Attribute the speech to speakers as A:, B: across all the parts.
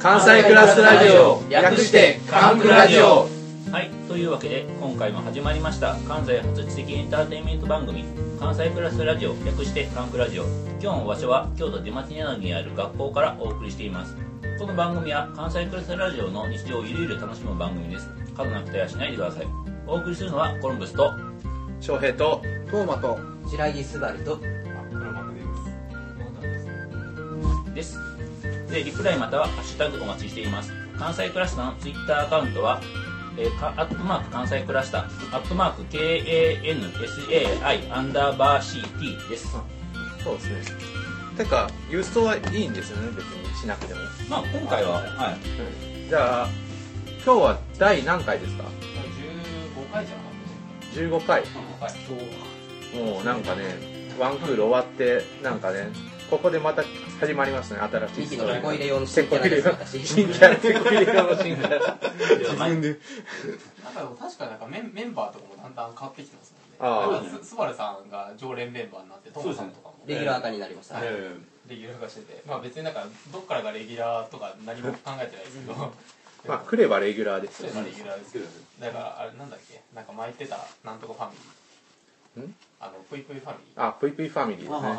A: 関西クラスラジオ略してカンクラジオ。
B: はいというわけで今回も始まりました関西初知的エンターテインメント番組関西クラスラジオ略してカンクラジオ。今日の場所は京都出町柳にある学校からお送りしています。この番組は関西クラスラジオの日常をゆるゆる楽しむ番組です。過度な期待はしないでください。お送りするのはコロンブスと
A: 翔平と
C: トーマと
D: 白木す。ばると
B: ですでリプライまたはハッシュタグお待ちしています。関西クラスターのツイッターアカウントはえー、かアットマーク関西クラスター。アットマーク KANSAI アンダーバー CT です。
A: そうですね。てか郵送はいいんですよね別にしなくても。
B: まあ今回ははい。
A: じゃあ今日は第何回ですか
C: ？15回じゃなか
A: 15回
C: ったはい
A: もうなんかねワンクール終わってなんかねここでまた始まりますね新しい。
D: のテコ入れ用の
A: テ
D: 新キャラ
A: 新キャラテコ入れ用の新キャラ
B: ではまい。
C: なんか確かなんかメンメンバーとかもだんだん変わってきてますもんね。
A: ああ
C: ススバルさんが常連メンバーになってトモさんとかも。
D: レギュラー化になりました、
C: はい。レギュラー化してて。まあ別になんかどっからがレギュラーとか何も考えてないですけど。
A: まあ来ればレギュラーです
C: レギュラーですけどだからあれなんだっけ？なんか巻いてたなんとかファミリー。
A: ん？
C: あのぷいぷいファミリー。
A: あぷいぷいファミリーですね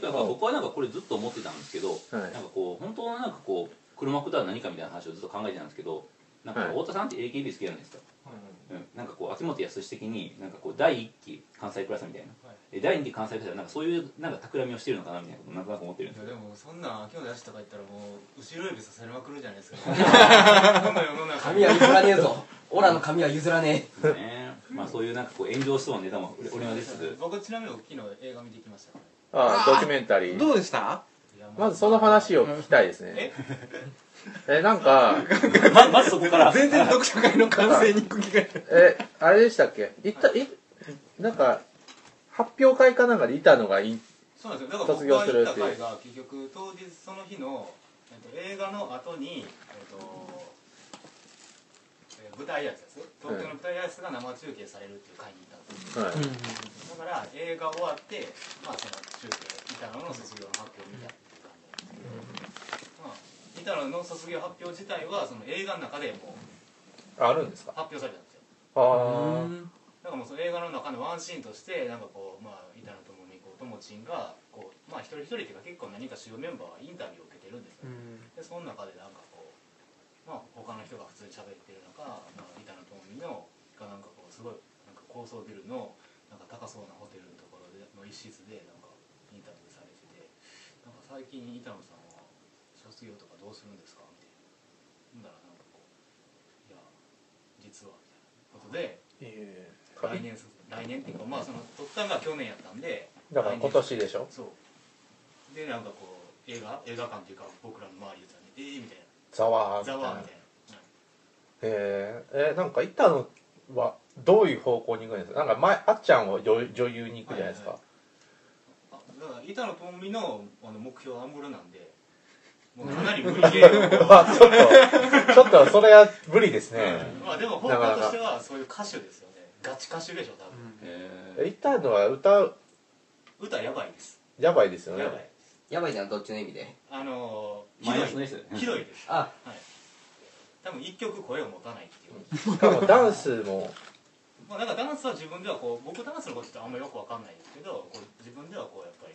B: ていうか僕はなんかこれずっと思ってたんですけど、
A: はい。
B: なんかこう本当はなんかこう黒幕とは何かみたいな話をずっと考えてたんですけどなんか
A: はい。
B: 太田さんって AKB 好きなんですか、
C: うん。
B: うん、なんかこう秋元康的になんかこう第一期関西クラスみたいな。
C: はい。
B: で第二期関西クラスはなんかそういうなんか企みをしてるのかなみたいなことをなんとなく思ってるんです
E: いやでもそんな今日出しとか言ったらもう後ろ指さされまくるじゃないですか。この世の中
D: 髪は譲らねえぞ。オラの髪は譲らね
B: けどねまあそういうなんかこう炎上しそうなネタも俺俺はです
E: 僕ちなみに昨日映画見てきましたから
A: ああドキュメンタリー。
C: どうでした？
A: まずその話を聞きたいですね。え？なんか
B: ままずそこから。
C: 全然読書会の完成に行く気が。
A: えあれでしたっけ？いったいなんか発表会かなんかでいたのがいい
E: そうなんですよ。だから
A: 卒
E: 僕が
A: 業するっていう。
E: 行った回が結局当日その日の、えっと、映画の後に、えっとえー舞台挨拶？東京の舞台挨拶が生中継されるっていう回に行ったんですよ。
A: はい。
E: だから映画終わって、まあ、その中継板野の卒業の発表みたいな感じで、まあ、板野の卒業発表自体はその映画の中でもう
A: あるんですか？
E: 発表されたんですよ。
A: あ
E: だからもうその映画の中のワンシーンとしてなんかこう、まあ、板野友美子ともちんがこう、まあ、一人一人っていうか結構何か主要メンバーはインタビューを受けてるんですよ、でその中でなんかまあ、他の人が普通に喋ってる中、まあ、板野友美のがなんかこうすごいなんか高層ビルのなんか高そうなホテルのところでの一室でなんかインタビューされててなんか最近板野さんは卒業とかどうするんですかみたいな。ほんだらなんかこういや実はみたいなことで
A: え
E: 来年卒来年っていうかまあその撮ったんが去年やったんで
A: だから今年でしょ？
E: そう。でなんかこう映画映画館っていうか僕らの周り言ったらねええみたい
A: ざわーみたいな。
E: わみたいな、
A: えー、えなんか板野はどういう方向に行くんですか？なんか前あっちゃんは女女優に行くじゃないですか、
E: はいあだから板野友美のあの目標はアンゴラなんで もうかなり無理ゲーム
A: あちょっとちょっとそれは無理ですね、
E: まあでも方向としてはそういう歌手ですよね。ガチ歌手でしょ多分、
B: え
A: え板野は歌う
E: 歌やばいです。
A: やばいですよね。
E: やばい
D: やばいじゃんどっちの意味で。
E: あのー、
B: マイナス
E: ひどい
B: のです。よね
E: ひどいです。
D: あ。
E: はい。多分一曲声を持たないっていう。
A: しかもダンスも。
E: まあ、なんかダンスは自分ではこう僕ダンスのことってあんまよくわかんないんですけどこう自分ではこうやっぱり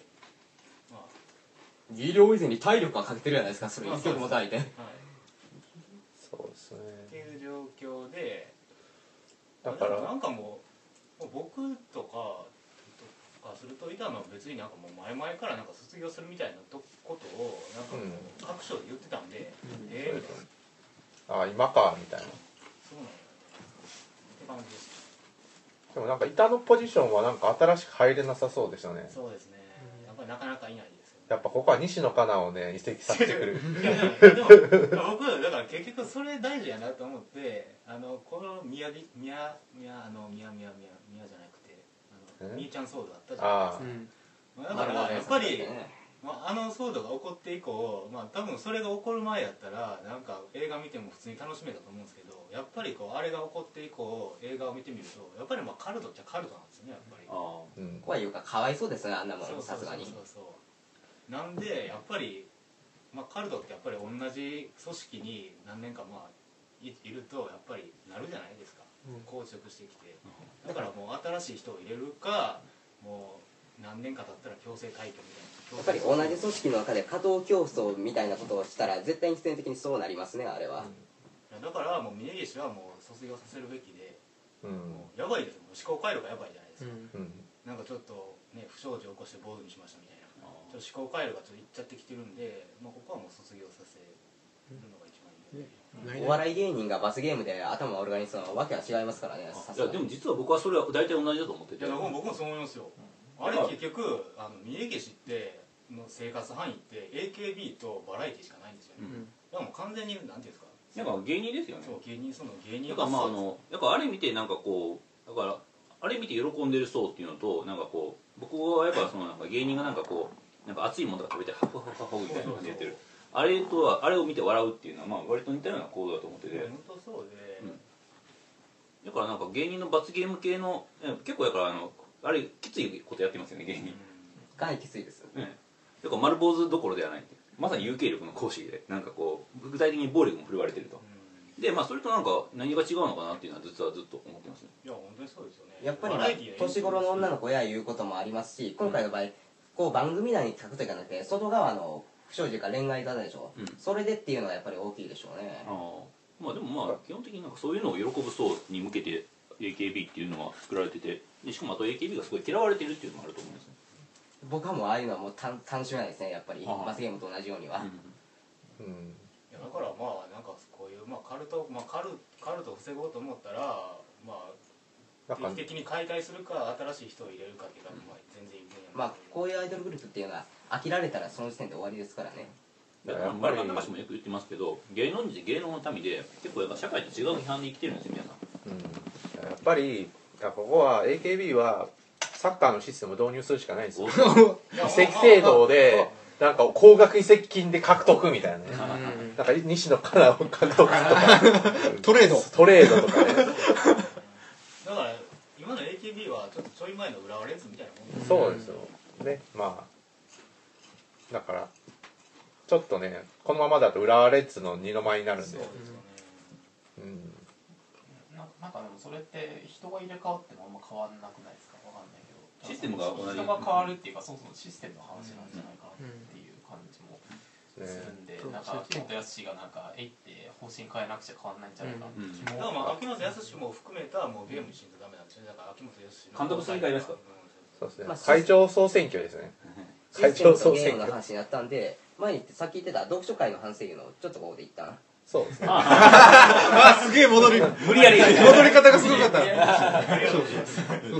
E: まあ。
D: 技量以前に体力はかけてるじゃないですかそれ。
E: まあ
D: 一曲も抱いて
E: はい、
A: そうです
E: って
A: ね
E: いう状況で。
A: だか
E: でもな
A: ら
E: んかもうもう僕とかとかすると板野は別になんかもう前々からなんか卒業するみたいなとことをなんかこう各所で言ってたんで、ええみたいな
A: あ今かみたいな。
E: そうなんやって感じです。
A: でもなんか板のポジションはなんか新しく入れなさそうでしたね。
E: そうですね。やっぱりなかなかいないですよね。
A: やっぱここは西野カナをね移籍させてくる。
E: いやでも僕だから結局それ大事やなと思ってあのこの宮城宮宮あの宮宮宮宮じゃなくてあの
A: え
E: みーちゃん騒動あったじゃない
A: あ
E: ですか、まあ、だからやっぱり、まあ、あの騒動が起こって以降、まあ、多分それが起こる前やったらなんか映画見ても普通に楽しめたと思うんですけどやっぱりこうあれが起こって以降映画を見てみるとやっぱりまあカルトっちゃカルトなんですよねやっぱり。
B: ああ。
A: ーうん。
D: 怖いいうかかわいそうですよねあんなも
E: そうそうそう
D: のさすがに。
E: そうそうなんでやっぱりまあ、カルトってやっぱり同じ組織に何年かまあいいるとやっぱりなるじゃないですか、硬直してきて。だからもう新しい人を入れるかもう何年か経ったら強制退去みたいな。
D: やっぱり同じ組織の中で稼働競争みたいなことをしたら絶対に必然的にそうなりますねあれは、
E: だからもう峯岸はもう卒業させるべきで、
A: うん。
E: もうやばいですよ。もう思考回路がやばいじゃないですか、
A: うん。
E: なんかちょっとね不祥事を起こして坊主にしましたみたいな。ちょっと思考回路がちょっといっちゃってきてるんで、まあ、ここはもう卒業させるのが一番いいん。で、
D: お笑い芸人が罰ゲームで頭をオルガニストのわけは違いますからねさ
B: いやでも実は僕はそれは大体同じだと思ってて
E: いや僕も僕もそう思いますよ、あれ結局あの峯岸っての生活範囲って AKB とバラエティしかないんですよね、
B: うん。
E: だからもう完全になんていうんですか。
B: なんか芸人ですよね。
E: そう芸人その芸人
B: だからまああのだからあれ見てなんかこうだからあれ見て喜んでる層っていうのとなんかこう僕はやっぱそのなんか芸人がなんかこうなんか熱いものとか食べてハフハフハフみたいな感じで言ってるあれとはあれを見て笑うっていうのはまあ割と似たような行動だと思ってて。
E: 本当そうで、
B: うん。だからなんか芸人の罰ゲーム系のえ結構だからあのあれきついことやってますよね芸人。
D: かなりきついです
B: ね。だから丸坊主どころではないまさに有形力の行使でなんかこう具体的に暴力も振るわれてると。でまあそれとなんか何が違うのかなっていうのは実はずっと思ってますね。
E: いや本当にそうですよね。
D: やっぱり、まあ年頃の女の子やいうこともありますし今回の場合こう番組内に書くというかなくて外側の不祥事か恋愛型でしょ、
B: うん。
D: それでっていうのはやっぱり大きいでしょうね。
B: ああ。まあでもまあ基本的になんかそういうのを喜ぶ層に向けて AKB っていうのは作られててでしかもあと AKB がすごい嫌われてるっていうのもあると思うんですね。
D: 僕はもうああいうのはもう単単純なんですねやっぱり。
B: ああ。
D: 罰ゲームと同じようには、
A: うん。
E: いやだからまあなんかこういう、まあ、カルト、まあ、カルカルトを防ごうと思ったらまあ
A: なんか
E: 定期的に解体するか新しい人を入れるかっていうのは、まあ、全然いい分野
D: まあこういうアイドルグループっていうのは飽きられたらその時点で終わりですからね。
B: だから
A: やっぱり
B: 丸高橋もよく言ってますけど芸能人って芸能の民で結構やっぱ社会と違う批判で生きてるんですよ皆さん
A: うんやっぱりいやここは AKB はサッカーのシステムを導入するしかないんですよ移籍制度でなんか高額移籍金で獲得みたいなね
F: うん
A: なんか西野カナを獲得とか
F: トレード
A: トレードとかね
E: だから今の AKB はちょっとちょい前の浦和レッズみたいなもんです
A: そうですよねまあだからちょっとねこのままだと浦和レッズの二の舞になるんで。
E: そうですよね。
A: うん。
C: ななんかでもそれって人が入れ替わってもあんま変わんなくないですか？わかんないけど。
B: システムが同じ。
C: 人が変わるっていうかそもそもシステムの話なんじゃないかなっていう感じもするんで、
F: うん
C: なんか秋元康がなんかえいって方針変えなくちゃ変わんないんじゃないかなって気も、
E: だからまあ秋元康も含めたもうゲームにしないとダメなん。ですよねだから秋元康の
B: 監督さんがいますか
A: そうですね
D: まあ
A: 会長総選挙ですね会長総選挙
D: の話になったんで前にさっき言ってた読書会の反省いうのをちょっとここで一旦
A: そうですね。
F: あすげえ戻り
B: 無理やり。
F: 戻り方がすごかったそう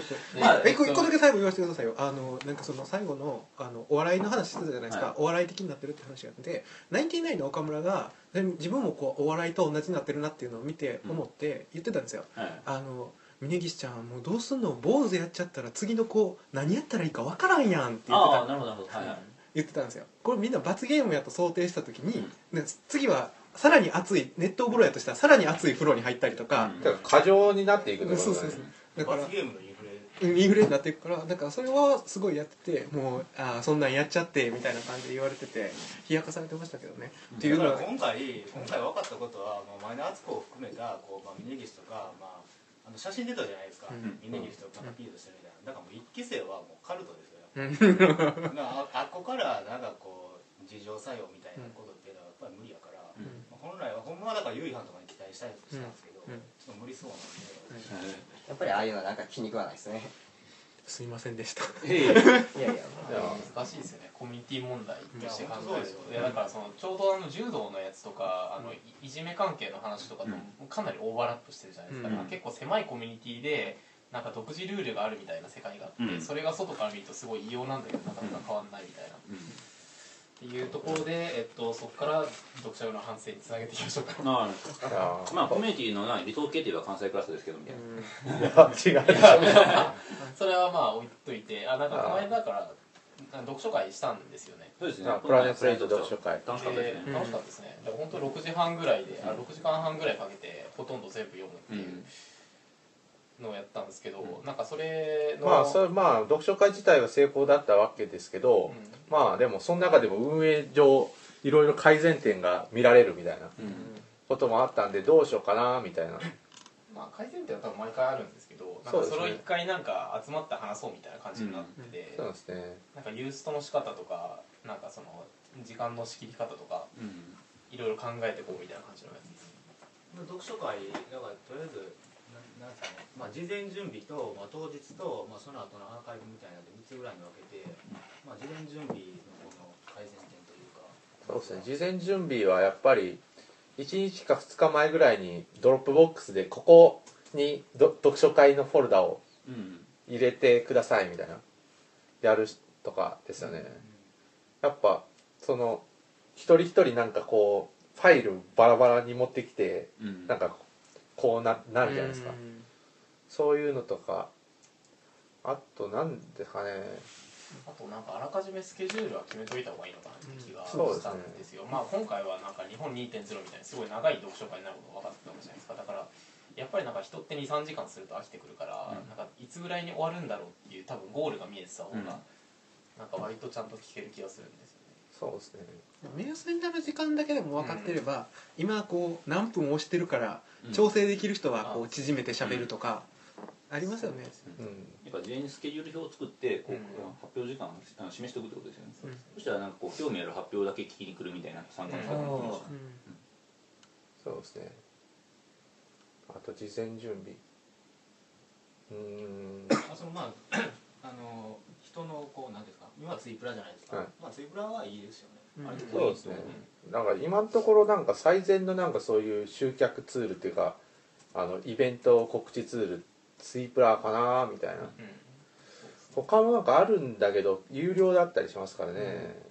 F: そう
C: まあ
F: えこ一個だけ最後言わせてくださいよ。あのなんかその最後のあのお笑いの話してたじゃないですか、
B: はい。
F: お笑い的になってるって話があってナインティナインの岡村がで自分もこうお笑いと同じになってるなっていうのを見て思って言ってたんですよ、
B: はい。
F: あの峯岸ちゃんもうどうすんの？坊主やっちゃったら次の子何やったらいいかわからんやんって言ってた。
B: ああなるほどなるほど。はい。はい
F: 言ってたんですよ。これみんな罰ゲームやと想定した時に、ね次はさらに熱い熱湯風呂やとしたらさらに熱い風呂に入ったりとか、
A: だから過剰になっていくってことだね。
F: そうそうそうだから
E: 罰ゲームのインフレ。
F: インフレになっていくから。だからそれはすごいやっててもうああそんなんやっちゃってみたいな感じで言われてて冷やかされてましたけどね、っていう
E: だから
F: のは
E: 今回今回分かったことは、まあ、前田敦子を含めたこう、まあ、峯岸とか、まあ、あの写真出たじゃないですか、
F: うん。
E: 峯岸となんかピードしてるみたいな。だからもう一期生はもうカルトですよ。ああっこからなんかこう自浄作用みたいなことっていうのはやっぱり無理やから、
B: うん。
E: まあ本来はほんまはだから結飯とかに期待したいとしたんですけど、
F: うん。うん。
E: ちょっと無理そうなんで、
B: はい。
D: やっぱりああいうのはなんか気に食わないですね
F: すいませんでした。
B: ええ。
D: いやいや
C: 難しいですよね。コミュニティ問題として考える
E: いや本当そうです。よ
C: といやだからそのちょうどあの柔道のやつとかあのいいじめ関係の話とかとかなりオーバーラップしてるじゃないですか,、
F: うん。
C: 結構狭いコミュニティでなんか独自ルールがあるみたいな世界があって、
B: うん。
C: それが外から見るとすごい異様なんだけどなかなか変わんないみたいな、っていうところで、えっと、そこから読者用の反省につなげていきましょうか。
B: まあコミュニティのない理想形といえば関西クラスですけどみたいな、
A: いや違う。
C: それはまあ置いといてあなんかこの間だからあ読書会したんですよね。
B: そうですね。
A: あプラネプレイト読書会。
B: 楽しかったですね、
C: で楽しかったですね、で本当6時半ぐらいであ6時間半ぐらいかけてほとんど全部読むっていうのをやったんですけど、
B: うん。
C: なんかそれの
A: まあそれまあ読書会自体は成功だったわけですけど、まあでもその中でも運営上いろいろ改善点が見られるみたいな
B: うん。
A: こともあったんでどうしようかなみたいな。
C: まあ改善点は多分毎回あるんですけどなんかそれを一回なんか集まって話そうみたいな感じになってて、
A: そうですね。
C: なんかユーストの仕方とかなんかその時間の仕切り方とか
B: うん。
C: いろいろ考えていこうみたいな感じのやつです
E: 読書会だからとりあえずななんですかね、まあ、事前準備と、まあ、当日と、まあ、その後のアーカイブみたいなので3つぐらいに分けて、まあ、事前準備のこの改善点というか。
A: そうですね。事前準備はやっぱり1日か2日前ぐらいにドロップボックスでここにど読書会のフォルダを
B: うん。
A: 入れてくださいみたいな。やるとかですよね、やっぱその一人一人なんかこうファイルバラバラに持ってきて
B: うん。
A: なんかこうななるじゃないですか、そういうのとか。あとなんですかね。
C: あとなんかあらかじめスケジュールは決めといた方がいいのかなって気が
A: うん
C: したん。ですよ、まあ今回はなんか日本2.0みたいなすごい長い読書会になることが分かったわけじゃないですか。だからやっぱりなんか人って23時間すると飽きてくるから、
B: うん。
C: なんかいつぐらいに終わるんだろうっていう多分ゴールが見えてた方が、
B: うん。
C: なんか割とちゃんと聞ける気がするんですよ。ね
A: そうですね。
F: 目安になる時間だけでも分かってれば、今こう何分押してるから
B: うん。
F: 調整できる人はこ
C: あ。
F: う縮めて喋るとかありますよね、
A: うん。
B: やっぱ事前にスケジュール表を作ってこう、
C: うん。
B: 発表時間をあの示しておくってことですよね、
F: うん。
B: そしたらなんかこう興味ある発表だけ聞きに来るみたいな参加の仕方もできるし
A: そうですね。あと事前準備。うーん。
E: あそのまあ あの人のこうなんていうんですか今はツイプラじゃないですか、
A: はい。
E: まあ、ツイプラはいいですよね、
A: そうですね。なんか今のところなんか最善のなんかそういう集客ツールっていうかあのイベント告知ツールツイプラかなみたいな。
C: うん。
A: 他もなんかあるんだけど有料だったりしますからね、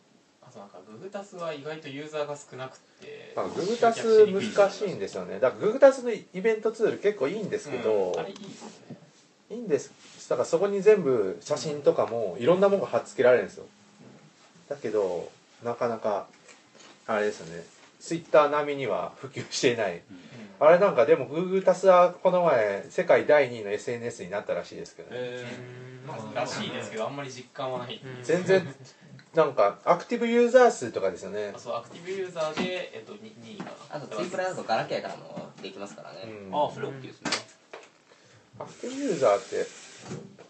C: あとなんかググタスは意外とユーザーが少なくて
A: ググタス難しいんですよね。だからググタスのイベントツール結構いいんですけど、
C: うん。あれいいですよね。
A: いいんですだからそこに全部写真とかもいろんなものが貼っつけられるんですよ。だけどなかなかあれですよね。ツイッター並みには普及していない。あれなんかでも Google タスはこの前世界第2位の SNS になったらしいですけどね、
B: え
C: まあらしいですけどあんまり実感はない。う
F: うん。
A: 全然なんかアクティブユーザー数とかですよね。
C: あそうアクティブユーザーで、えっと、2, 2位かな
D: あとツイプラだとガラケーからもできますからね、
A: うん。
B: ああそれ OK ですね。
A: アクティブユーザーって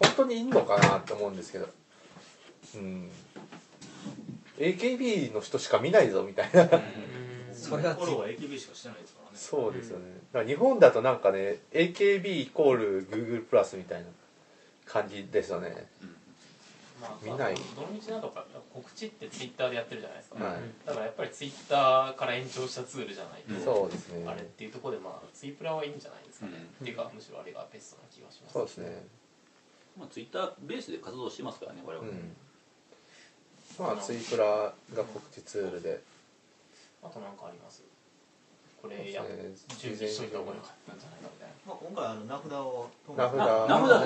A: 本当にいんのかなって思うんですけど。うん。AKB の人しか見ないぞみたいな。
D: それは
E: フォローは AKB しかしてないですからね
A: そうですよね。だから日本だとなんかね AKB イコール Google プラスみたいな感じですよね。
C: まあ、
A: 見ない。
C: どの道などか告知ってツイッターでやってるじゃないですか、
A: はい。
C: だからやっぱりツイッターから延長したツールじゃないと、
B: うん。
A: そうですね。
C: あれっていうところでまあツイプラはいいんじゃないですかね、
B: うん。
C: っていうかむしろあれがベストな気がします。
A: そうですね
B: まあ、ツイッターベースで活動してますからね我々、
A: うん。まあツイプラが告知ツールで。
C: あと何かあります？これや、準備しといた方が良かったんじゃないかみたい
E: まあ、今回あの名札を
A: 名札。
B: あ名札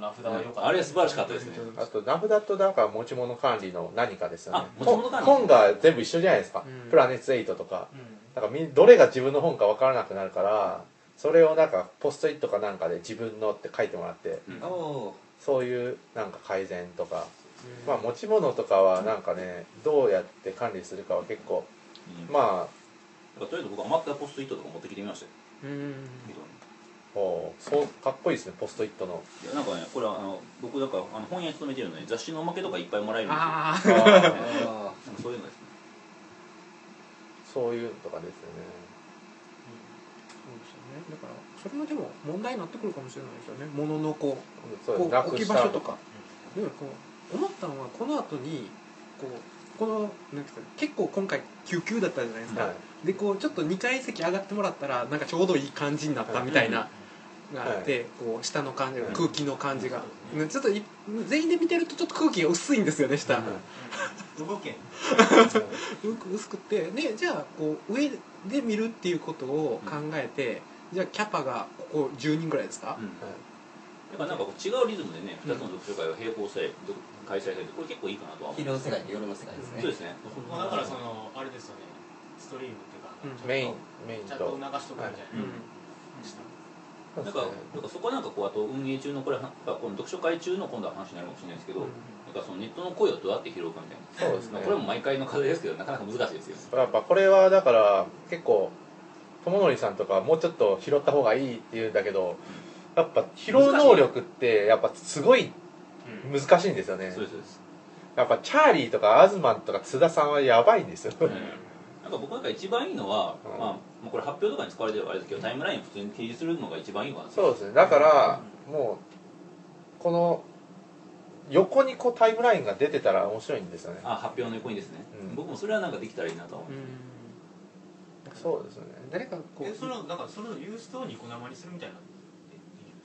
C: 名札は良かった。
B: あれ素晴らしかったですね。
A: あと名札となんか持ち物管理の何かですよね。本本が全部一緒じゃないですか、
F: うん。
A: プラネッツ8とか。
C: うん。
A: だからみどれが自分の本か分からなくなるからそれをなんかポストイットかなんかで自分のって書いてもらって
B: うん。
D: おお
A: そういうなんか改善とか、まあ持ち物とかはなんかねどうやって管理するかは結構
B: うん。
A: ま
B: だからとりあえず僕余ったポストイットとか持ってきてみましたよ。
F: うん。
B: けどね
A: あもうそうかっこいいですねポストイットの。
B: いやなんかねこれはあの僕だからあの本屋勤めてるので雑誌のおまけとかいっぱいもらえるんですよ。
F: ああ
B: そういうのですね。
A: そういうのとかですよね
F: だからそれはでも問題になってくるかもしれないですよね。物のこうこう置き場所とか。でもこう思ったのはこの後にこうこのなんていうんですかね結構今回救急だったじゃないですか、
A: はい。
F: でこうちょっと2階席上がってもらったらなんかちょうどいい感じになったみたいながあって、こう下の感じが
B: はい
F: 空気の感じが、ねちょっとい全員で見てるとちょっと空気が薄いんですよね下、
A: はい
E: 動けん。
F: 薄くて。でじゃあこう上で見るっていうことを考えて、じゃあキャパがここ10人ぐらいですか、
B: うん。だからなんかこう違うリズムでね2つの読書会が並行して開催されてこれ結構いいかなとは思う。
D: 昼の世界と夜の世界ですね。
B: そうですね。
E: まあだからそのあれですよね。ストリームっていうか、
F: うん。
A: メインメイン
E: ちゃんと
A: と
E: 流しとくみたいな、
B: なん。かなんかそこはなんかこうあと運営中のこれはこの読書会中の今度は話になるかもしれないですけど、なんかそのネットの声をどうやって拾うかみたいな。
A: そうですね。
B: まあこれも毎回の課題ですけどなかなか難しいですよね。
A: やっぱこれはだから結構友則さんとかもうちょっと拾った方がいいって言うんだけどやっぱ拾う能力ってやっぱすごい難しいんですよね。
B: そうですそうです、
A: やっぱチャーリーとかアズマンとか津田さんはやばいんですよ。
B: うん。なんか僕なんか一番いいのは、
A: うん。
B: まあ、まあこれ発表とかに使われてるあれですけどタイムラインを普通に提示するのが一番いいわ
A: そうですね。だからもうこの横にこうタイムラインが出てたら面白いんですよね。
B: あ発表の横にですね、
A: うん。
B: 僕もそれはなんかできたらいいなと思う、
A: そうですね。
F: 誰かこ
E: えそれなんかそれをユーストをニコ生にするみたいなのってできる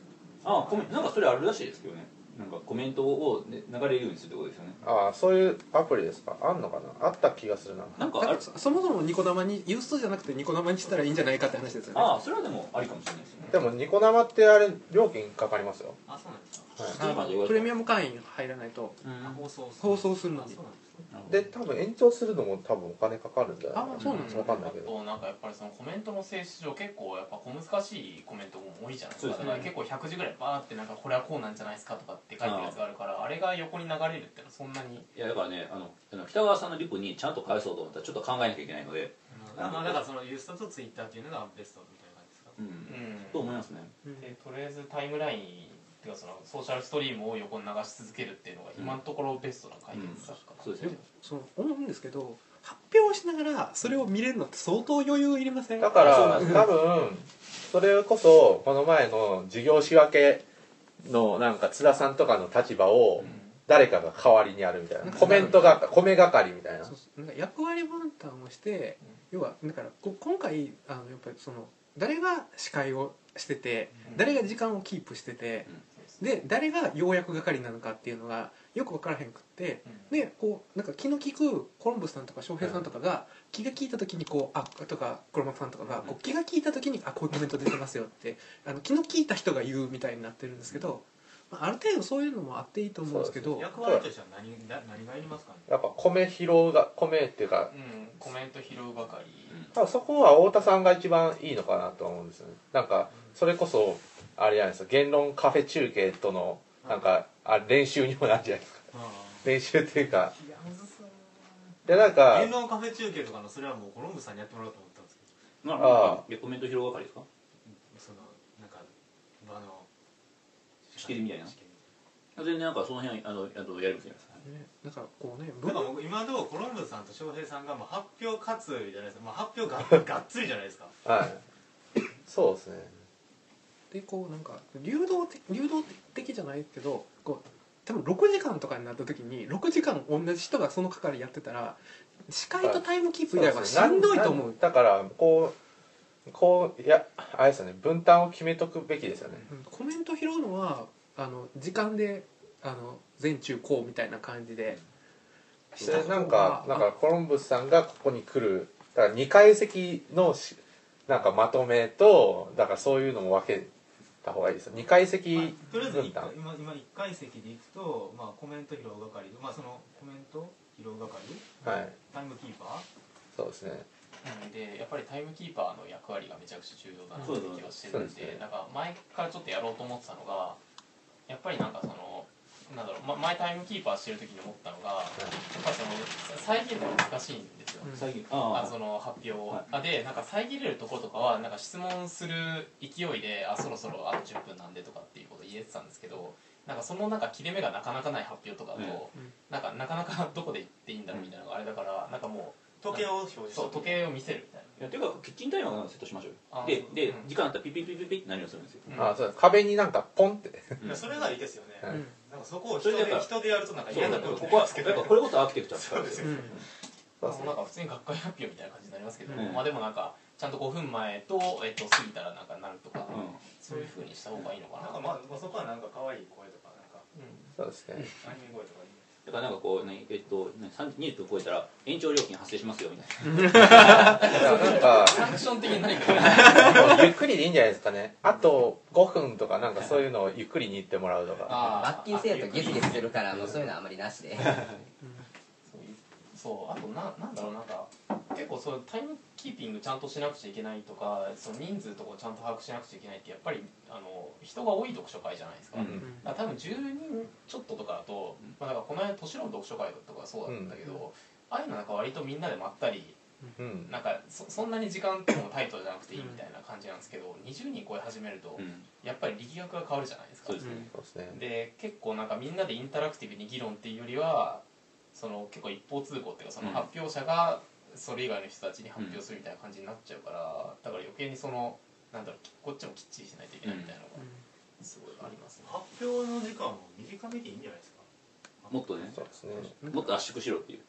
B: あコメなんかそれあるらしいですけどね。なんかコメントを、ね、流れるようにするってことですよね。
A: ああそういうアプリですか？あんのかな？あった気がするな。
F: だか
B: なんかあ
F: そそもそもニコ生にユーストじゃなくてニコ生にしたらいいんじゃないかって話ですよね。
B: ああそれはでもありかもしれないですね。
A: でもニコ生ってあれ料金かかりますよ。
E: あそうなんですか。
A: はい。
F: プレミアム会員入らないと。
E: あ放送
F: 放送するのに。
E: あそうなんで
A: 多分延長するのも多分お金かかるんじゃないか
F: あそうなんですか。
C: あ
A: わかんないけど。
C: となんかやっぱりそのコメントの性質上結構やっぱ小難しいコメントも多いじゃないですか。
B: ですね。
C: だから結構100字ぐらいバーってなんかこれはこうなんじゃないですかとかって書いてるやつがあるからあれが横に流れるってのはそんなに。
B: いやだからねあの北川さんのリプにちゃんと返そうと思ったらちょっと考えなきゃいけないので
E: あまあだからそのユーストとツイッターっていうのがベストみたいな感じですか
B: うん、
C: うん。
B: と思いますね？
C: でとりあえずタイムラインっていうかそのソーシャルストリームを横に流し続けるっていうのが今のところベストな解決策かな、
F: でも
B: そうですね。
F: その思うんですけど発表しながらそれを見れるのって相当余裕いりません？
A: だから多分それこそこの前の事業仕分けのなんか津田さんとかの立場を誰かが代わりにやるみたいな。コメントが米係みたいな。
F: そうそう。なんか役割分担をして、要はだからこ今回あのやっぱりその誰が司会をしてて、
C: うん。
F: 誰が時間をキープしてて、で誰が要約係なのかっていうのがよく分からへんくって、
C: うん。
F: でこうなんか気の利くコロンブスさんとか翔平さんとかが気が利いた時にこうあとか黒幕さんとかがこう気が利いた時にあこういうコメント出てますよってあの気の利いた人が言うみたいになってるんですけど、まあ、ある程度そういうのもあっていいと思うんですけど
E: 役割としては何な何がいりますかね？
A: やっぱ米拾うが米っていうか
C: うん、コメント拾う係、
A: 多分そこは太田さんが一番いいのかなと思うんですよね。なんかそれこそあれじゃないですか言論カフェ中継とのなんかあ練習にもなるじゃないですか。練習っていうか。
E: いやむずそう。
A: でなんか
E: 言論カフェ中継とかのそれはもうコロンブさんにやってもらおうと思ったんですけど。
B: ま
A: あ
B: あいやコメント拾う係ですか？
E: そのなんかあの
B: 仕切りみたいな。
E: 仕切り。
B: 全然なんかその辺あのあとやりますよ
F: ねだからこうね。
E: なんか僕今コロンブさんと翔平さんがまあ発表かつじゃないですか、まあ、発表ががっつりじゃないですか
A: はいそうですね
F: でこうなんか流動的流動的じゃないけどこう多分6時間とかになった時に6時間同じ人がその係やってたら司会とタイムキープ以外はしんどいと思う。
A: だからこうこういやあれですよね。分担を決めとくべきですよね。
F: うん。コメント拾うのはあの時間であの前中後みたいな感じで。
A: でなんかなんかコロンブスさんがここに来るだから2階席のしなんかまとめとだからそういうのも分けた方がいいですよ。2階席
E: まあとりあ今今1階席でいくと、まあ、コメント拾う係まあそのコメント拾う係
A: はい。
E: タイムキーパー。
A: そうですね。
C: うんでやっぱりタイムキーパーの役割がめちゃくちゃ重要だなって気がしてるんで
A: ね。
C: なんか前からちょっとやろうと思ってたのがやっぱりなんかそのなんだろう、ま、前タイムキーパーしてる時に思ったのがやっぱその遮るのが難しいんですよ、
F: うん。
B: 最近。あ
C: あ。その発表。を、
B: はい。
C: あでなんか遮れるところとかはなんか質問する勢いであそろそろあと10分なんでとかっていうこと言えてたんですけどなんかそのなんか切れ目がなかなかない発表とかだと、
F: うん。
C: なんかなかなかどこで言っていいんだろうみたいなのがあれだからなんかも
E: 時計を表
C: う
E: 示
C: そう時計を見せるみたい
B: いやていうかキッチンタイマーをセットしましょうでで、
C: うん。
B: 時間あったらピピピピピって何をするんですよ、
C: な、
A: あそう壁になんかポンって
B: うん
E: それがいいですよね、
A: うん
E: なんかそこを人で人でやるとなんか嫌な空気
B: ここはやっぱこれこそアーキテクチャ
E: そうですよ
F: うん
A: そうですね。
C: なんか普通に学会発表みたいな感じになりますけど、
B: うん。
C: まあでもなんかちゃんと5分前と、えっと、過ぎたらなんかなるとか、
B: うん。
C: そういうふうにした方がいいのかな。
E: なんかまあまあそこはなんか可愛い声とかなんか。
C: うん
A: そうですね。
E: アニメ声とかいい
B: だからなんかこう、ね、えっと、ね、20分超えたら延長料金発生しますよみたいな。
A: なんか
C: アクション的に何かな
A: ゆっくりでいいんじゃないですかねあと5分とかなんかそういうのをゆっくりに言ってもらうとか
D: 罰金制度とゲスゲスするからもうそういうのはあまりなしで
C: そうあとななんだろうなんか結構構そうタイムキーピングちゃんとしなくちゃいけないとかその人数とかをちゃんと把握しなくちゃいけないってやっぱりあの人が多い読書会じゃないですか,、
B: うん。
C: だから多分10人ちょっととかだと、まあ、だからこの間都市論読書会とかそうだったんだけど、ああいうのなんか割とみんなでまったり
A: うん。
C: なんかそそんなに時間とかもタイトじゃなくていいみたいな感じなんですけど20人超え始めると
B: うん。
C: やっぱり力学が変わるじゃないですか。
B: そうですね
A: そうですね。
C: で結構なんかみんなでインタラクティブに議論っていうよりはその結構一方通行っていうかその
B: うん。
C: 発表者がそれ以外の人たちに発表するみたいな感じになっちゃうからだから余計にそのなんだろうきこっちもきっちりしないといけないみたいなのがすごいありますね。
E: 発表の時間も短めでいいんじゃないですか？
B: もっとね。
A: そうですね。
B: もっと圧縮しろっていう。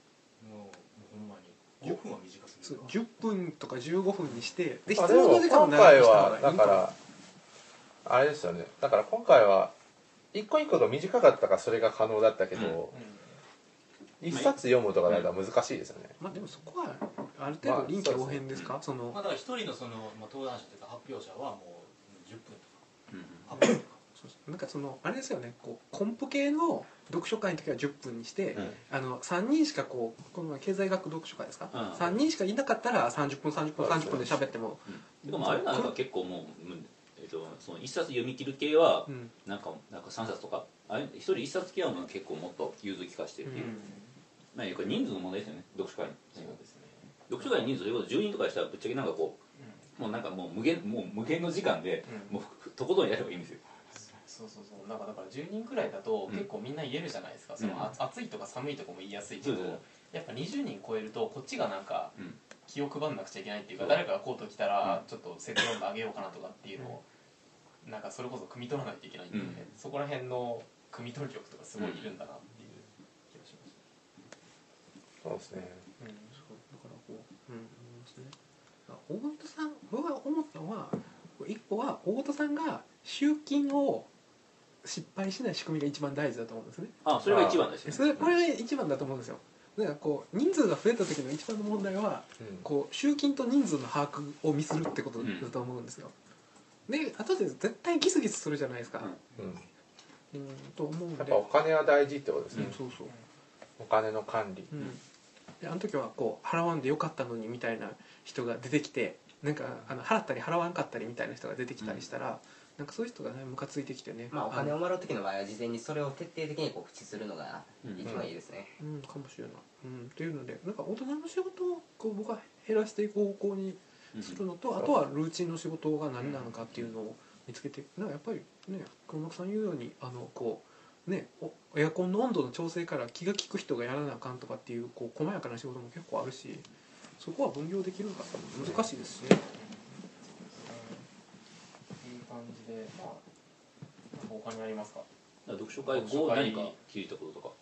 E: もうほんまに。5分は短すぎるわ。
F: 10分とか15分にしてで質問の時間も
A: 今
F: 長くし
A: だからあれですよね。だから今回は一個一個が短かったからそれが可能だったけど、一冊読むとかだったら難しいですよね、
F: まあでもそこはある程度臨機応変ですか、その。
E: まあだから一人のその、まあ、登壇者というか発表者はもう10分と
B: うん。
E: か8分とか
F: なんかそのあれですよね。こうコンプ系の読書会の時は10分にして、
B: うん。
F: あの3人しかこうこの前経済学読書会ですか、
B: うん。
F: 3人しかいなかったら30分30分
A: そうですね。
F: 30分で喋っても、
B: でもあれなんか結構もう、うんえっとその一冊読み切る系は
F: うん。
B: なんかなんか3冊とかあれ一人一冊系はもう結構もっと融通きかしてっていう、
F: うん
B: まあこれ人数の問題ですよね読書会の
C: そうですね。
B: 読書会の人数それこそ10人とかにしたらぶっちゃけなんかこうもうなんかもう無限もう無限の時間で
C: うん。
B: もうとことんやればいいんですよ。
C: そうそうそう。なんかだから10人くらいだと
B: うん。
C: 結構みんな言えるじゃないですか、そ
B: うん。
C: のあ暑いとか寒いとかも言いやすいけど、
B: そうそう
C: やっぱ20人超えるとこっちがなんか
B: うん。
C: 気を配んなくちゃいけないっていうか誰かがコート着たらちょっと設定温度上げようかなとかっていうのをなんかそれこそ汲み取らないといけないんで、
B: うん。
C: そこら辺の汲み取り力とかすごいいるんだなって
A: そうですね
C: た、
F: そうだからこう、うん、思いますね。大本さん、僕が思ったのは、一個は大本さんが集金を失敗しない仕組みが一番大事だと思うんですね。
B: あそれが一番ですよ
F: それこれが一番だと思うんですよ。だからこう人数が増えた時の一番の問題は、
A: うん
F: こう集金と人数の把握をミスるってことだと思うんですよ。で後で絶対ギスギスするじゃないですか。
A: うん
F: うん、と思うんで。
A: やっぱお金は大事ってことですね、
F: うん、そうそう。
A: お金の管理
F: うん、であの時はこう払わんでよかったのにみたいな人が出てきてなんかあの払ったり払わんかったりみたいな人が出てきたりしたら、なんかそういう人がねムカついてきてね。
D: まあお金をもらう時の場合は事前にそれを徹底的にこう口するのが一番いいですね、
F: うん。かもしれない、うん、っていうのでなんか大人の仕事をこう僕は減らしていく方向に
B: うん
F: するのと、あとはルーチンの仕事が何なのかっていうのを見つけてなんかやっぱりね黒幕さん言うようにあのこうねおエアコンの温度の調整から気が利く人がやらなあかんとかっていうこう細やかな仕事も結構あるしそこは分業できるのか難しいですしね。
C: っていう感じでまあ他にありますか？
B: 読書会後何か気づいたこととか。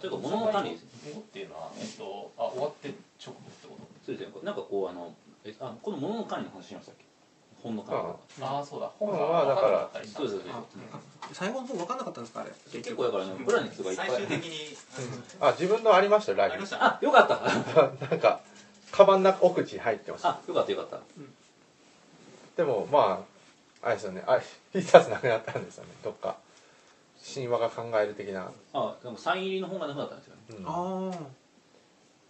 B: 例えば物の管理ですね
C: 後っていうのは、えっと、あ終わって直後ってこと？
B: そうですね。なんかこうあのえあこの物の管理の話しましたっけ？本の
C: ああ。そうだ。
A: 本
C: 本
A: はだから
B: そうですそう
F: あ最後の方分かんなかったんですかあれ。
B: 結構だからねプラネットがいっぱい。
E: 最終的に
A: あ自分のありましたよライブ。
E: ありました。
B: あよかった。
A: なんかカバンの奥地に入ってました
B: あよかったよかった。
A: でもまああれですよね。あ一冊なくなったんですよね。どっか神話が考える的な、
B: あでもサイン入りの本がなくなったんですよね。
A: うん。
F: あ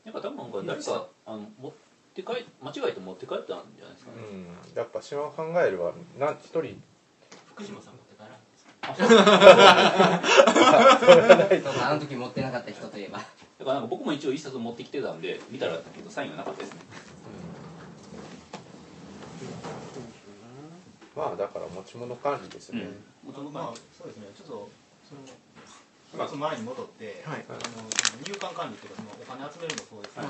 B: やっぱ多分なんか誰かあの持って帰間違えて持って帰ったんじゃないですかね、
A: うん、やっぱ神話を考えるはなん一人。
E: 福島さん持って帰らないんですか？
D: そう。かあの時持ってなかった人といえば。
B: だからなんか僕も一応一冊持ってきてたんで見たらけどサインがなかったですね。
A: まあだから持ち物管理ですよね、
B: もともと
E: まあそうですね。ちょっとそのまあ。その前に戻って、
F: はい。
E: あのその入管管理っていうかそのお金集めるのもそうですけど、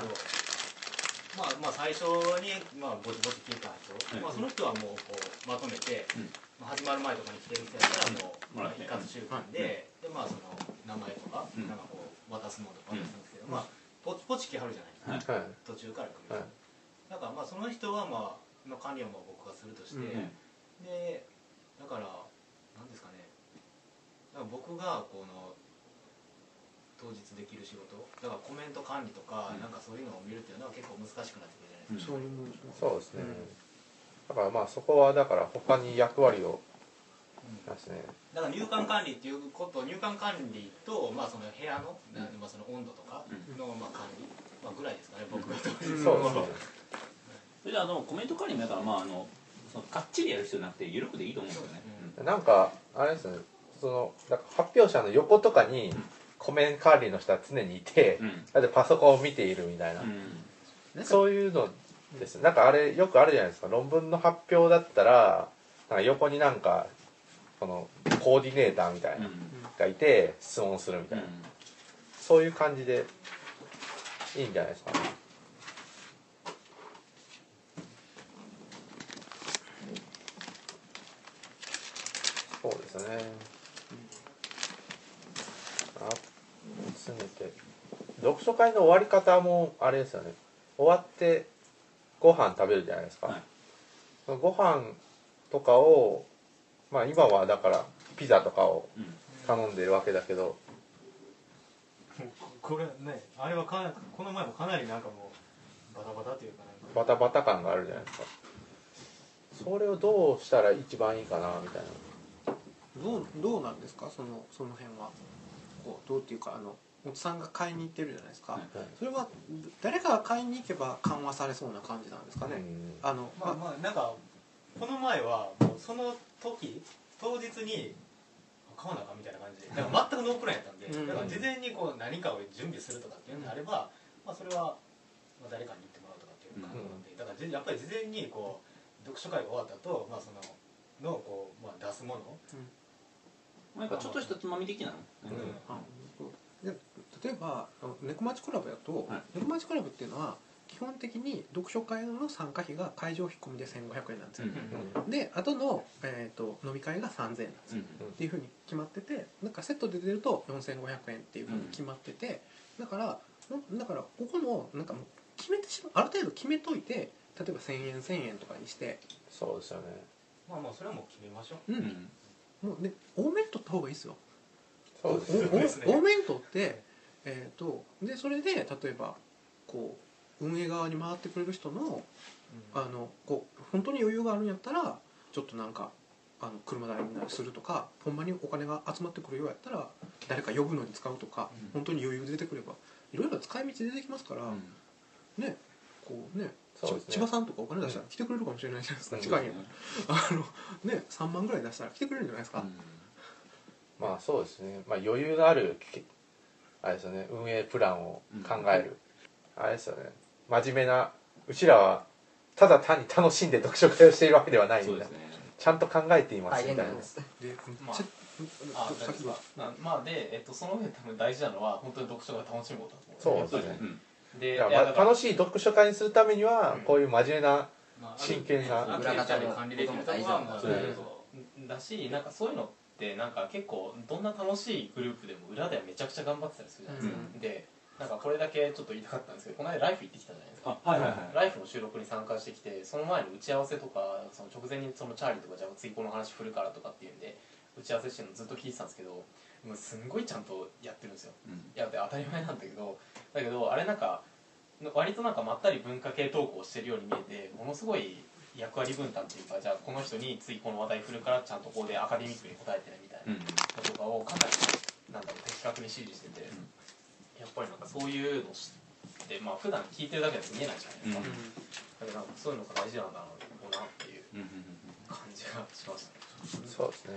E: まあまあ最初にまあぼちぼち聞いた人、
B: はい。
E: まあその人はもうこうまとめて、
B: うん。
E: まあ始まる前とかに来てる人やったらもう、まあ一括集金で、でまあその名前とか、
B: うん。
E: なんかこう渡すのとか渡すんですけど、
F: うん。
E: まあポチポチ来はるじゃないですか、途中から来る、
A: はい。
E: だからまあその人はまあの管理はまあ僕がするとして、
F: うん
E: でだからなんですかね。僕がこの当日できる仕事？だからコメント管理とか、
B: うん。
E: なんかそういうのを見るっていうのは結構難しくなってくるじゃないですか、
F: そういうもんですね。
A: そうですね、
F: うん
A: だからまあそこはだから他に役割をですね。
E: だから入管管理っていうこと入管管理と、まあ、その部屋の,、
B: うん。
E: まあ、その温度とかの、まあ、管理まあぐらいですかね僕が
A: そうですね。
B: それであのコメント管理もだからまああのそのかっちりやる必要なくて緩くでいいと思うんですよね、
A: なんかあれですね。そのなんか発表者の横とかにコメント管理の人は常にいて、
B: うん。
A: だってパソコンを見ているみたいな、
B: うん。
A: そういうのですなんかあれよくあるじゃないですか。論文の発表だったらなんか横になんかこのコーディネーターみたいなのがいて質問するみたいな、そういう感じでいいんじゃないですかね。そうですねあ詰めて読書会の終わり方もあれですよね。終わってご飯食べるじゃないですか、
B: はい。
A: そのご飯とかをまあ今はだからピザとかを
B: うん。
A: 頼んでるわけだけど。
E: これねあれはかなこの前もかなりなんかもうバタバタというか。
A: バタバタ感があるじゃないですか。それをどうしたら一番いいかなみたいな。
F: どうどうなんですか？そのその辺は。こうどうっていうかあのおっさんが買いに行ってるじゃないですか、
B: はい
F: それは誰かが買いに行けば緩和されそうな感じなんですかね、
A: うん。
F: あの
E: まあまあなんかこの前はもうその時当日に買わなあかんみたいな感じでだから全くノープランやったんで、
F: うん。
E: だから事前にこう何かを準備するとかっていうのであれば、まあ、それはまあ誰かに言ってもらうとかっていう感じなんで、だからじやっぱり事前にこう読書会が終わった後、まあそののこう、まあ、出すもの、
B: なん。かちょっとしたつまみ的なの、
E: うん。
F: うで例えばあの猫町クラブやと、
B: はい。
F: 猫町クラブっていうのは基本的に読書会の参加費が会場費込みで1500円なんですよ、で後の、えー、と飲み会が3000円なんですよ、っていうふうに決まっててなんかセットで出ると4500円っていうふうに決まってて、だからだからここのなんかもう決めてしまうある程度決めといて例えば1000円1000円とかにして。
A: そうですよね。
E: まあまあそれはもう決めましょう。
F: う、
B: うん。ん
F: もうね多めに取った方がいいですよ
A: そうですね。
F: 多めに取ってえっ、とでそれで例えばこう運営側に回ってくれる人のあのこう本当に余裕があるんやったらちょっとなんかあの車代にするとかほんまにお金が集まってくるようやったら誰か呼ぶのに使うとか、
B: うん
F: 本当に余裕出てくればいろいろ使い道出てきますから、うんねこうね
A: うね
F: 千葉さんとかお金出したら来てくれるかもしれないじゃないですか、
A: うん
F: 近いんやあのね3万ぐらい出したら来てくれるんじゃないですか、うん
A: まあそうですね、まあ、余裕のあるけあれですよね。運営プランを考える、あれですよね。真面目なうちらはただ単に楽しんで読書会をしているわけではないみたいな、
B: そうですね。
A: ちゃんと考えています
D: 大
A: みたいな。
D: で
C: まあまあで、えっと、その上で多分大事なのは本当に読書が楽しむことだと思
A: そうですね。
B: うん。
C: で
A: 楽しい読書会にするためにはこういう真面目な
E: まあ
A: 真剣な
E: ある程度管理できるところはまあ
C: そうそうだしなんかそういうのってなんか結構どんな楽しいグループでも裏ではめちゃくちゃ頑張ってたりするじゃないですか、
B: う
C: でなんかこれだけちょっと言いたかったんですけどこの間ライフ行ってきたじゃないですか
B: あはいはい。はい
C: ライフの収録に参加してきてその前の打ち合わせとかその直前にそのチャーリーとかじゃあ次この話振るからとかっていうんで打ち合わせしてるのずっと聞いてたんですけどもうすんごいちゃんとやってるんですよ。
B: うん。
C: いやで当たり前なんだけどだけどあれなんか割となんかまったり文化系トークをしてるように見えてものすごい役割分担っていうかじゃあこの人に次この話題振るからちゃんとここでアカデミックに答えてねみたいな
B: うん
C: のとかをかなりなんだろう的確に指示してて、やっぱりなんかそういうのってまあ普段聞いてるだけだと見えないじゃないですか、
B: うん。
C: だからなんかそういうのが大事なんだなってがしましたね
A: そうですね。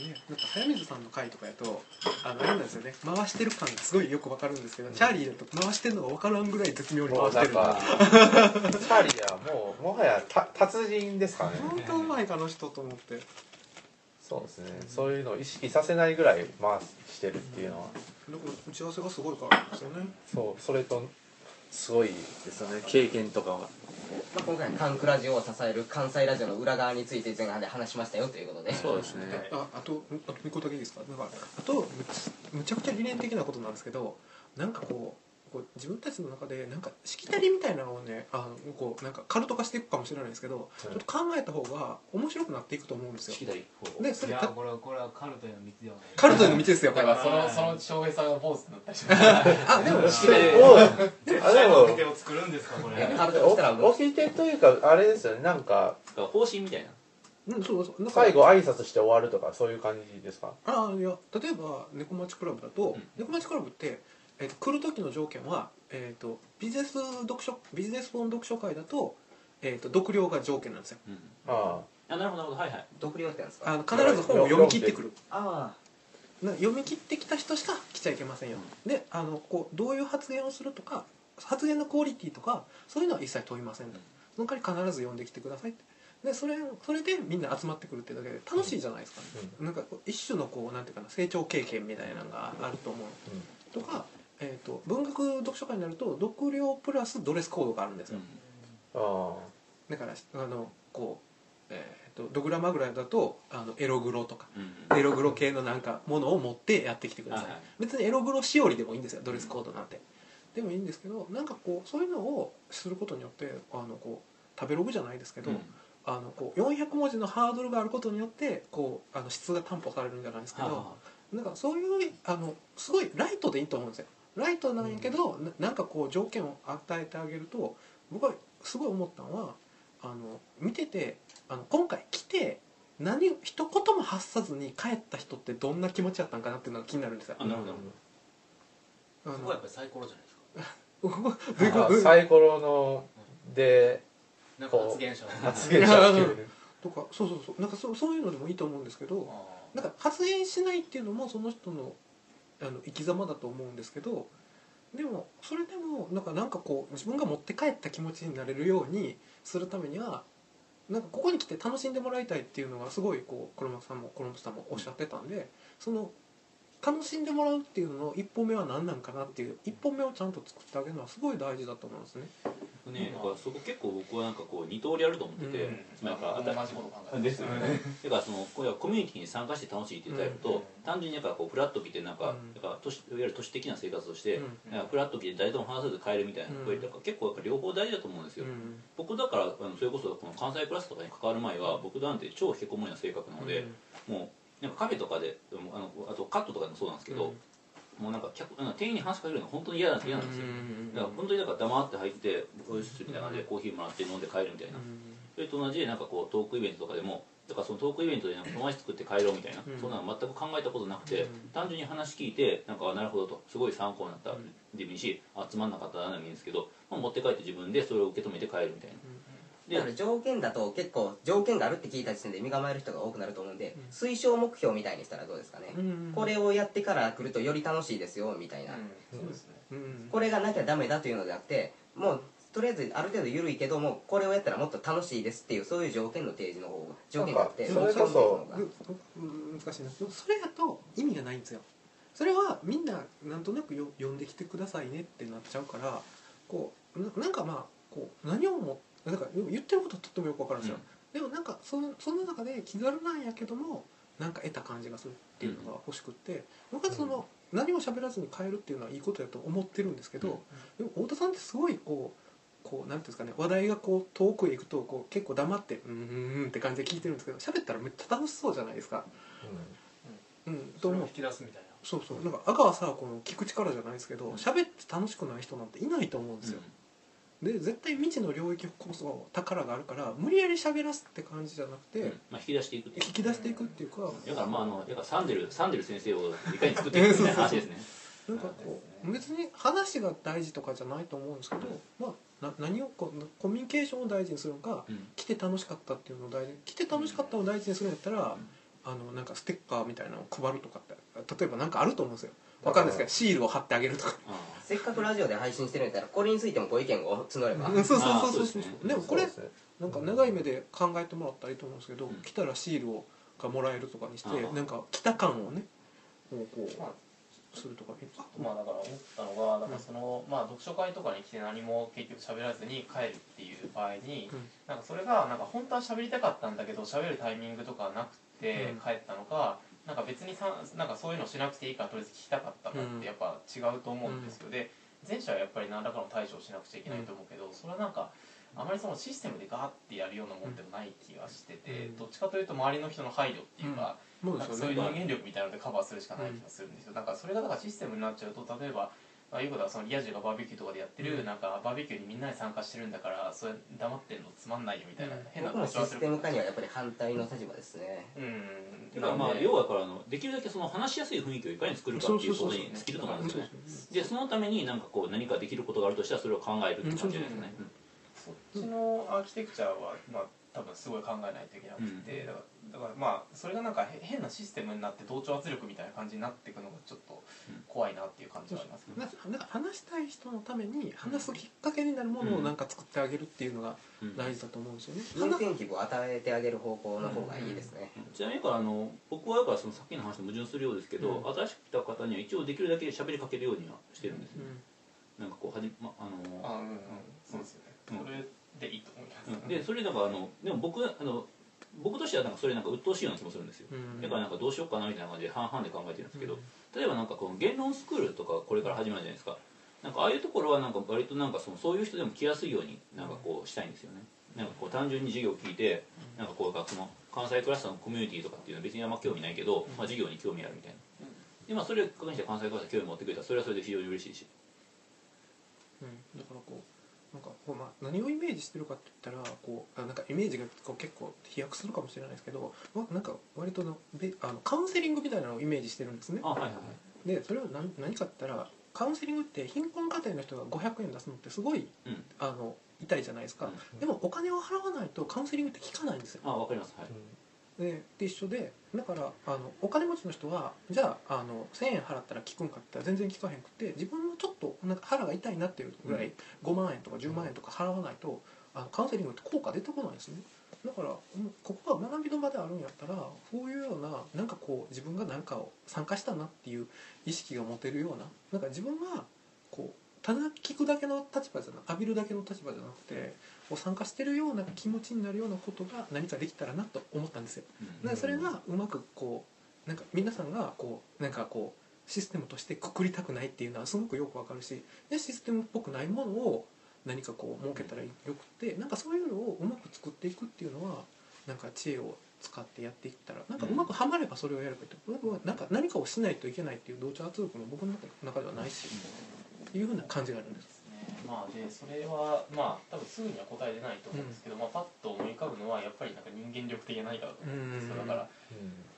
F: ね、なんか早水さんの回とかやとあのあれなんですよね。回してる感がすごいよくわかるんですけど、チャーリーだと回してるのがわからんぐらい絶妙に
A: も
F: 回してる。
A: チャーリーはもうもはやた達人ですからね。
F: 本当うまいかの人と思って。
A: そうですね。そういうのを意識させないぐらい回してるっていうのは。
F: だから打ち合わせがすごいからですよね。
A: そうそれとすごいですよね。経験とかは
D: まあ、今回カンクラジオを支える関西ラジオの裏側について前半で話しましたよということで。
A: そうですね。
F: ああとあともう一個だけいいですか？あとむむちゃくちゃ理念的なことなんですけどなんかこうこう自分たちの中でなんかしきたりみたいなのをねあのこうなんかカルト化していくかもしれないですけど、ちょっと考えた方が面白くなっていくと思うんですよ。
B: 好きだ一方
F: でそれた
E: いやこれはこれはカルトへの道ではない。
F: カルトへの道ですよこ
C: だ
F: れは。
C: からそのその翔平さんが坊主になったりします。
F: あでも
A: おいあでも
E: 手を作るんですかこれ。
D: カルトとしたら
A: おきてというかあれですよねなんか。
B: 方針みたいな。
F: うんそうそう。だから
A: 最後挨拶して終わるとかそういう感じですか？
F: あいや例えば猫町クラブだと、
B: うん。
F: 猫町クラブって、えー、と来る時の条件は、えー、とビジネス読書ビジネス本読書会だと,、えー、と読了が条件なんですよ。
B: うん。
A: あ
B: あ。なるほどなるほどはいはい。
D: 読了ってなんですか。
F: あの必ず本を読み切ってくる。
D: あ
F: な読み切ってきた人しか来ちゃいけませんよ、であのこうどういう発言をするとか発言のクオリティとかそういうのは一切問いませんと、その代わり必ず読んできてくださいって。でそれそれでみんな集まってくるってだけで楽しいじゃないですか、なんかこう一種のこうなんていうかな成長経験みたいなのがあると思う、とか、えー、と文学読書会になると読了プラスドレスコードがあるんですよ、
A: ああ。
F: だからあのこう、えー、とドグラマグラだとあのエログロとか
B: うん。
F: エログロ系のなんかものを持ってやってきてください、別にエログロしおりでもいいんですよドレスコードなんて。でもいいんですけどなんかこうそういうのをすることによってあのこう食べログじゃないですけど、
B: うん。
F: あのこう400文字のハードルがあることによってこうあの質が担保されるんじゃないですけど、
B: は
F: なんかそういうあのすごいライトでいいと思うんですよライトなんやけど、ななんかこう条件を与えてあげると僕はすごい思ったのはあの見ててあの今回来て何を一言も発さずに帰った人ってどんな気持ちだったんかなっていうのが気になるんですよ。
B: あなるほどなる
F: あの
E: そこはやっぱりサイコロじゃないですか。
A: サイコロので
E: なんか発言者
A: 発言者
F: とかそうそうそう。なんかそうそういうのでもいいと思うんですけどなんか発言しないっていうのもその人のあの生き様だと思うんですけどでもそれでもなんかなんかこう自分が持って帰った気持ちになれるようにするためにはなんかここに来て楽しんでもらいたいっていうのがすごいこうコロマさんもコロンブスさんもおっしゃってたんでその楽しんでもらうっていうのの一歩目は何なんかなっていう一歩目をちゃんと作ってあげるのはすごい大事だと思うんですね。
B: ね、だからそこ結構僕はなんかこう二通りあると思ってて、
F: うん。
B: なんか
C: 同じこと考えて
B: ですよね、だからそのこれはコミュニティに参加して楽しいっていうタイプと、
C: うん。
B: 単純になんかこうフラッと来てなんか,、
F: うん。
B: なんか都市いわゆる都市的な生活をして、
F: うん。
B: なんかフラッと来て誰とも話さず帰るみたいな
F: うん
B: 声とか、結構やっぱ両方大事だと思うんですよ、
F: うん。
B: 僕だからあのそれこそこの関西クラスとかに関わる前は僕なんて超引きこもりな性格なので、もうなんかカフェとかであのあとカットとかでもそうなんですけど、もうなんか客店員に話しかけるのが本当に嫌なん嫌なんですよ、だから本当にだから黙って入っておいしいみたいな感じでコーヒーもらって飲んで帰るみたいな、それと同じでなんかこうトークイベントとかでもだからそのトークイベントでなんか友達作って帰ろうみたいな、
F: うん。
B: そんなの全く考えたことなくて、
F: うん。
B: 単純に話聞いてなんかあなるほどと。すごい参考になったでもいいしあつまんなかったら何でもいいんですけど、まあ、持って帰って自分でそれを受け止めて帰るみたいな、
D: だから条件だと結構条件があるって聞いた時点で身構える人が多くなると思うんで、
F: うん。
D: 推奨目標みたいにしたらどうですかね、
F: うん
D: これをやってから来るとより楽しいですよみたいな、
C: そうですね。
F: うん
D: これがなきゃダメだというのであってもうとりあえずある程度緩いけどもこれをやったらもっと楽しいですっていうそういう条件の提示の方が条件があって
A: それこそ
D: そういうのが。
F: うん難しいな。でもそれだと意味がないんですよ。それはみんななんとなくよ呼んできてくださいねってなっちゃうからこうななんかまあこう何をもなんか言ってることはとってもよくわかるんですよ、でもなんかそのその中で気軽なんやけどもなんか得た感じがするっていうのが欲しくって、僕はその、何も喋らずに変えるっていうのはいいことだと思ってるんですけど、でも太田さんってすごいこうこうなんていうんですかね話題がこう遠くへ行くとこう結構黙って「うんうんうん」って感じで聞いてるんですけど喋ったらめっちゃ楽しそうじゃないですか。うん、と思う。
E: 引き出すみたいな。
F: そうそう。なんか赤はさこの聞く力じゃないですけど喋って楽しくない人なんていないと思うんですよ。で絶対未知の領域こそ宝があるから無理やり喋らすって感じじゃなくて、
B: うん。まあ、引き出していくっていう。
F: 引き出していくっていうか、
B: だからまああのだからサンデルサンデル先生をいかに作っていくみたいな 話ですね。
F: なんかこう別に話が大事とかじゃないと思うんですけど、まあ、な何をこうコミュニケーションを大事にするのか
B: うん。
F: 来て楽しかったっていうのを大事に来て楽しかったを大事にするんやったら、あのなんかステッカーみたいなのを配るとかって例えばなんかあると思うんですよわかんないですけどシールを貼ってあげるとか。
B: あ
D: せっかくラジオで配信してるんだったらこれについてもご意見を。募れば、
F: うんそうそう。そうそう
B: で
F: もこれなんか長い目で考えてもらったらいいと思うんですけど、
B: うん。
F: 来たらシールをがもらえるとかにしてなんか来た感をねこうするとか
C: まあだから思ったのがだからその、まあ読書会とかに来て何も結局喋らずに帰るっていう場合に、
F: うん。
C: なんかそれがなんか本当は喋りたかったんだけど喋るタイミングとかなくて
F: うん。
C: 帰ったのか、なんか別にさなんかそういうのしなくていいからとりあえず聞きたかったかってやっぱ違うと思うんですよ、で前者はやっぱり何らかの対処をしなくちゃいけないと思うけど、それはなんかあまりそのシステムでガーってやるようなもんでもない気がしてて、
F: うん。
C: どっちかというと周りの人の配慮っていうか、
F: そう
C: なんかそういう人間力みたいなのでカバーするしかない気がするんですよ。だからそれがだからシステムになっちゃうと例えばああいうことはそのリア充がバーベキューとかでやってる、
F: うん。
C: なんかバーベキューにみんなで参加してるんだからそれ黙ってんのつまんないよみたいな、
F: うん。
C: 変な
D: 僕もシステム化にはやっ
C: ぱ
D: ぱり反対の立場ですね。
C: うん。
B: てかまあ要はだからあのできるだけその話しやすい雰囲気をいかに作るかっていうことに尽きると思うんですよね。でそのためになんかこう何かできることがあるとしたらそれを考えるって感じですよね
C: そっちのアーキテクチャはまあ多分すごい考えないといけなくて、だからだからまあそれがなんかへ変なシステムになって同調圧力みたいな感じになっていくのがちょっと怖いなっていう感じはありますけど、
F: なんかなんか話したい人のために話すきっかけになるものをなんか作ってあげるっていうのが
B: うん。
F: 大事だと思うんですよね。
D: インセンティブを与えてあげる方向の方がいいですね。
B: ちなみにだからあの僕はだからそのさっきの話と矛盾するようですけど、
F: うん。
B: 新しく来た方には一応できるだけ喋りかけるようにはしてるんですよ、
F: うん。
B: なんかこうはじ、ま、あの
C: あうんうん。そうですよね、
B: うん。
C: それでいいと思います、
B: うん。でそれなんかあのでも僕あの僕としてはなんかそれなんか鬱陶しいような気もするんですよ、
F: うん。
B: だからなんかどうしようかなみたいな感じで半々で考えてるんですけど、例えばなんかこの言論スクールとかこれから始まるじゃないですか。なんかああいうところはなんか割となんかそのそういう人でも来やすいようになんかこうしたいんですよね。なんかこう単純に授業を聞いてなんかこうその関西クラスターのコミュニティとかっていうのは別にあんま興味ないけど、まあ、授業に興味あるみたいな。でまあそれに関して関西クラスター興味持ってくれたらそれはそれで非常に嬉しいし。
F: うん、だからこうこう、まあ、何をイメージしてるかって言ったらこうあなんかイメージがこう結構飛躍するかもしれないですけど僕なんか割とのべあのカウンセリングみたいなのをイメージしてるんですね。
B: あはいはいはい。
F: でそれは何何かって言ったらカウンセリングって貧困家庭の人が500円出すのってすごい
B: うん。
F: あの痛いじゃないですか、でもお金を払わないとカウンセリングって効かないんですよ。
B: あわかります。はい。
F: でで一緒でだからあのお金持ちの人はじゃああの1000円払ったら効くんかって言ったら全然効かへんくて自分のちょっとなんか腹が痛いなっていうぐらい5万円とか10万円とか払わないとあのカウンセリングって効果出てこないんですね。だからうんここが学びの場であるんやったらこういうようななんかこう自分が何かを参加したなっていう意識が持てるようななんか自分がこうただ聞くだけの立場じゃな浴びるだけの立場じゃなくてこう参加してるような気持ちになるようなことが何かできたらなと思ったんですよ。
B: うん。
F: でそれがうまくこうなんか皆さんがこうなんかこうシステムとしてくくりたくないっていうのはすごくよくわかるしでシステムっぽくないものを何かこう設けたらよくってなんかそういうのをうまく作っていくっていうのはなんか知恵を使ってやっていったらなんかうまくはまればそれをやればいいと僕はなんか何かをしないといけないっていう同調圧力も僕の中ではないしっていうふうな感じがあるんです。
C: ね。まあでそれはまあ多分すぐには答え出ないと思うんですけど、まあ、パッと思い浮かぶのはやっぱりなんか人間力的な何かだと思うんですよ。
F: うん。
C: だか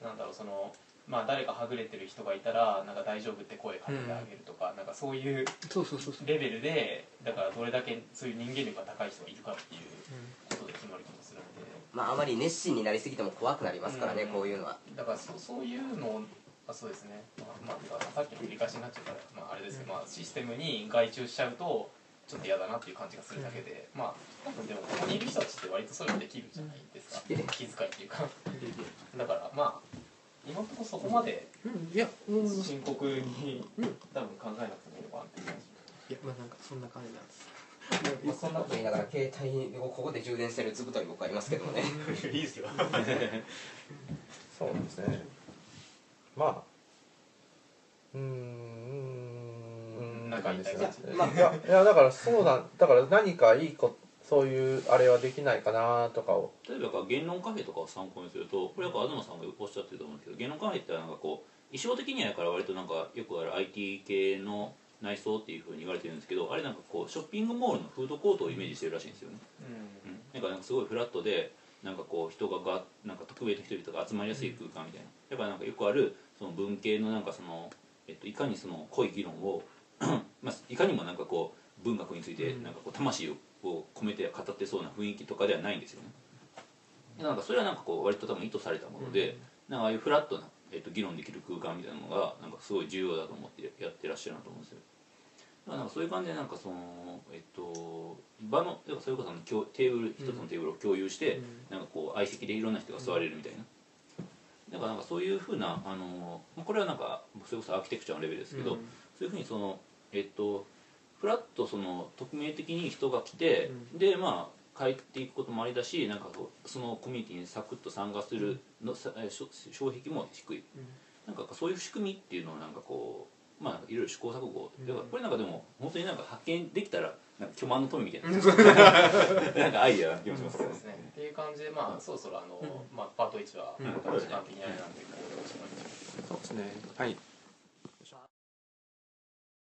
C: らなんだろうそのまあ誰かはぐれてる人がいたらなんか大丈夫って声かけてあげるとか、なんかそういう
F: そうそうそうそう、
C: レベルでだからどれだけそういう人間力が高い人がいるかっていうことで決まる気もするので。
D: まああまり熱心になりすぎても怖くなりますからね
C: うん。
D: こういうのは。
C: だからそそういうのをあそうですね。まあ、まあ、さっきの繰り返しになっちゃうから、まあ、あれですけど、まあ、システムに外注しちゃうとちょっと嫌だなっていう感じがするだけで、まあ多分でもここにいる人たちって割とそういうのできるじゃないですか、
D: うん
C: 気遣いっていうか。だからまあ今のところそこまで
F: うん、いや、うん、い
C: 深刻に
F: うん
C: 多分考えなくてもいいのかなって感じ
F: や、まあ、なんかそんな感じなんです。
C: まあそんな
D: と言いながら携帯をここで充電してる図太い僕ありますけどもね。
E: いいですよ。
A: そうですね。まあうーん
C: なんか言いたい
A: ですね
D: まあ
A: いやいやだからそうなんだから何かいいこそういうあれはできないかなとかを。
B: 例えば言論カフェとかを参考にするとこれは東さんがおっしゃってると思うんですけど言論カフェってなんかこう衣装的にはやから割となんかよくある IT 系の内装っていうふうに言われてるんですけどあれなんかこうショッピングモールのフードコートをイメージしてるらしいんですよね、うん、なんかなんかすごいフラットでなんかこう人ががなんか特別な人々が集まりやすい空間みたいな。だからなんかよくあるその文系のなんかその、えっと、いかにその濃い議論を まあ、いかにもなんかこう文学についてなんかこう魂を込めて語ってそうな雰囲気とかではないんですよね。なんかそれはなんかこう割と多分意図されたもので、なんかああいうフラットな、えっと、議論できる空間みたいなのがなんかすごい重要だと思ってやってらっしゃるなと思うんですよ。だからなんかそういう感じでなんかそのえっと場のそれこそテーブル一つのテーブルを共有して、なんかこう相席でいろんな人が座れるみたいな、だからなんかそういうふうなあのまあこれはなんかそれこそアーキテクチャのレベルですけど、
F: うん。
B: そういうふうにそのえっとフラッとその匿名的に人が来て、でまあ帰っていくこともありだしなんかこうそのコミュニティにサクッと参加するの、さえしょ障壁も低い、なんかそういう仕組みっていうのをなんかこうまあいろいろ試行錯誤。だからこれなんかでも本当になんか発見できたらなんか巨万の富みたいな。なんかアイデアな気もします。けど
C: そうですね。っていう感じでまあそろそろあの、まあ、パート1は
F: うん。
C: 時間的にあれなんで、こうおしまいにします。
F: そうですね。はい。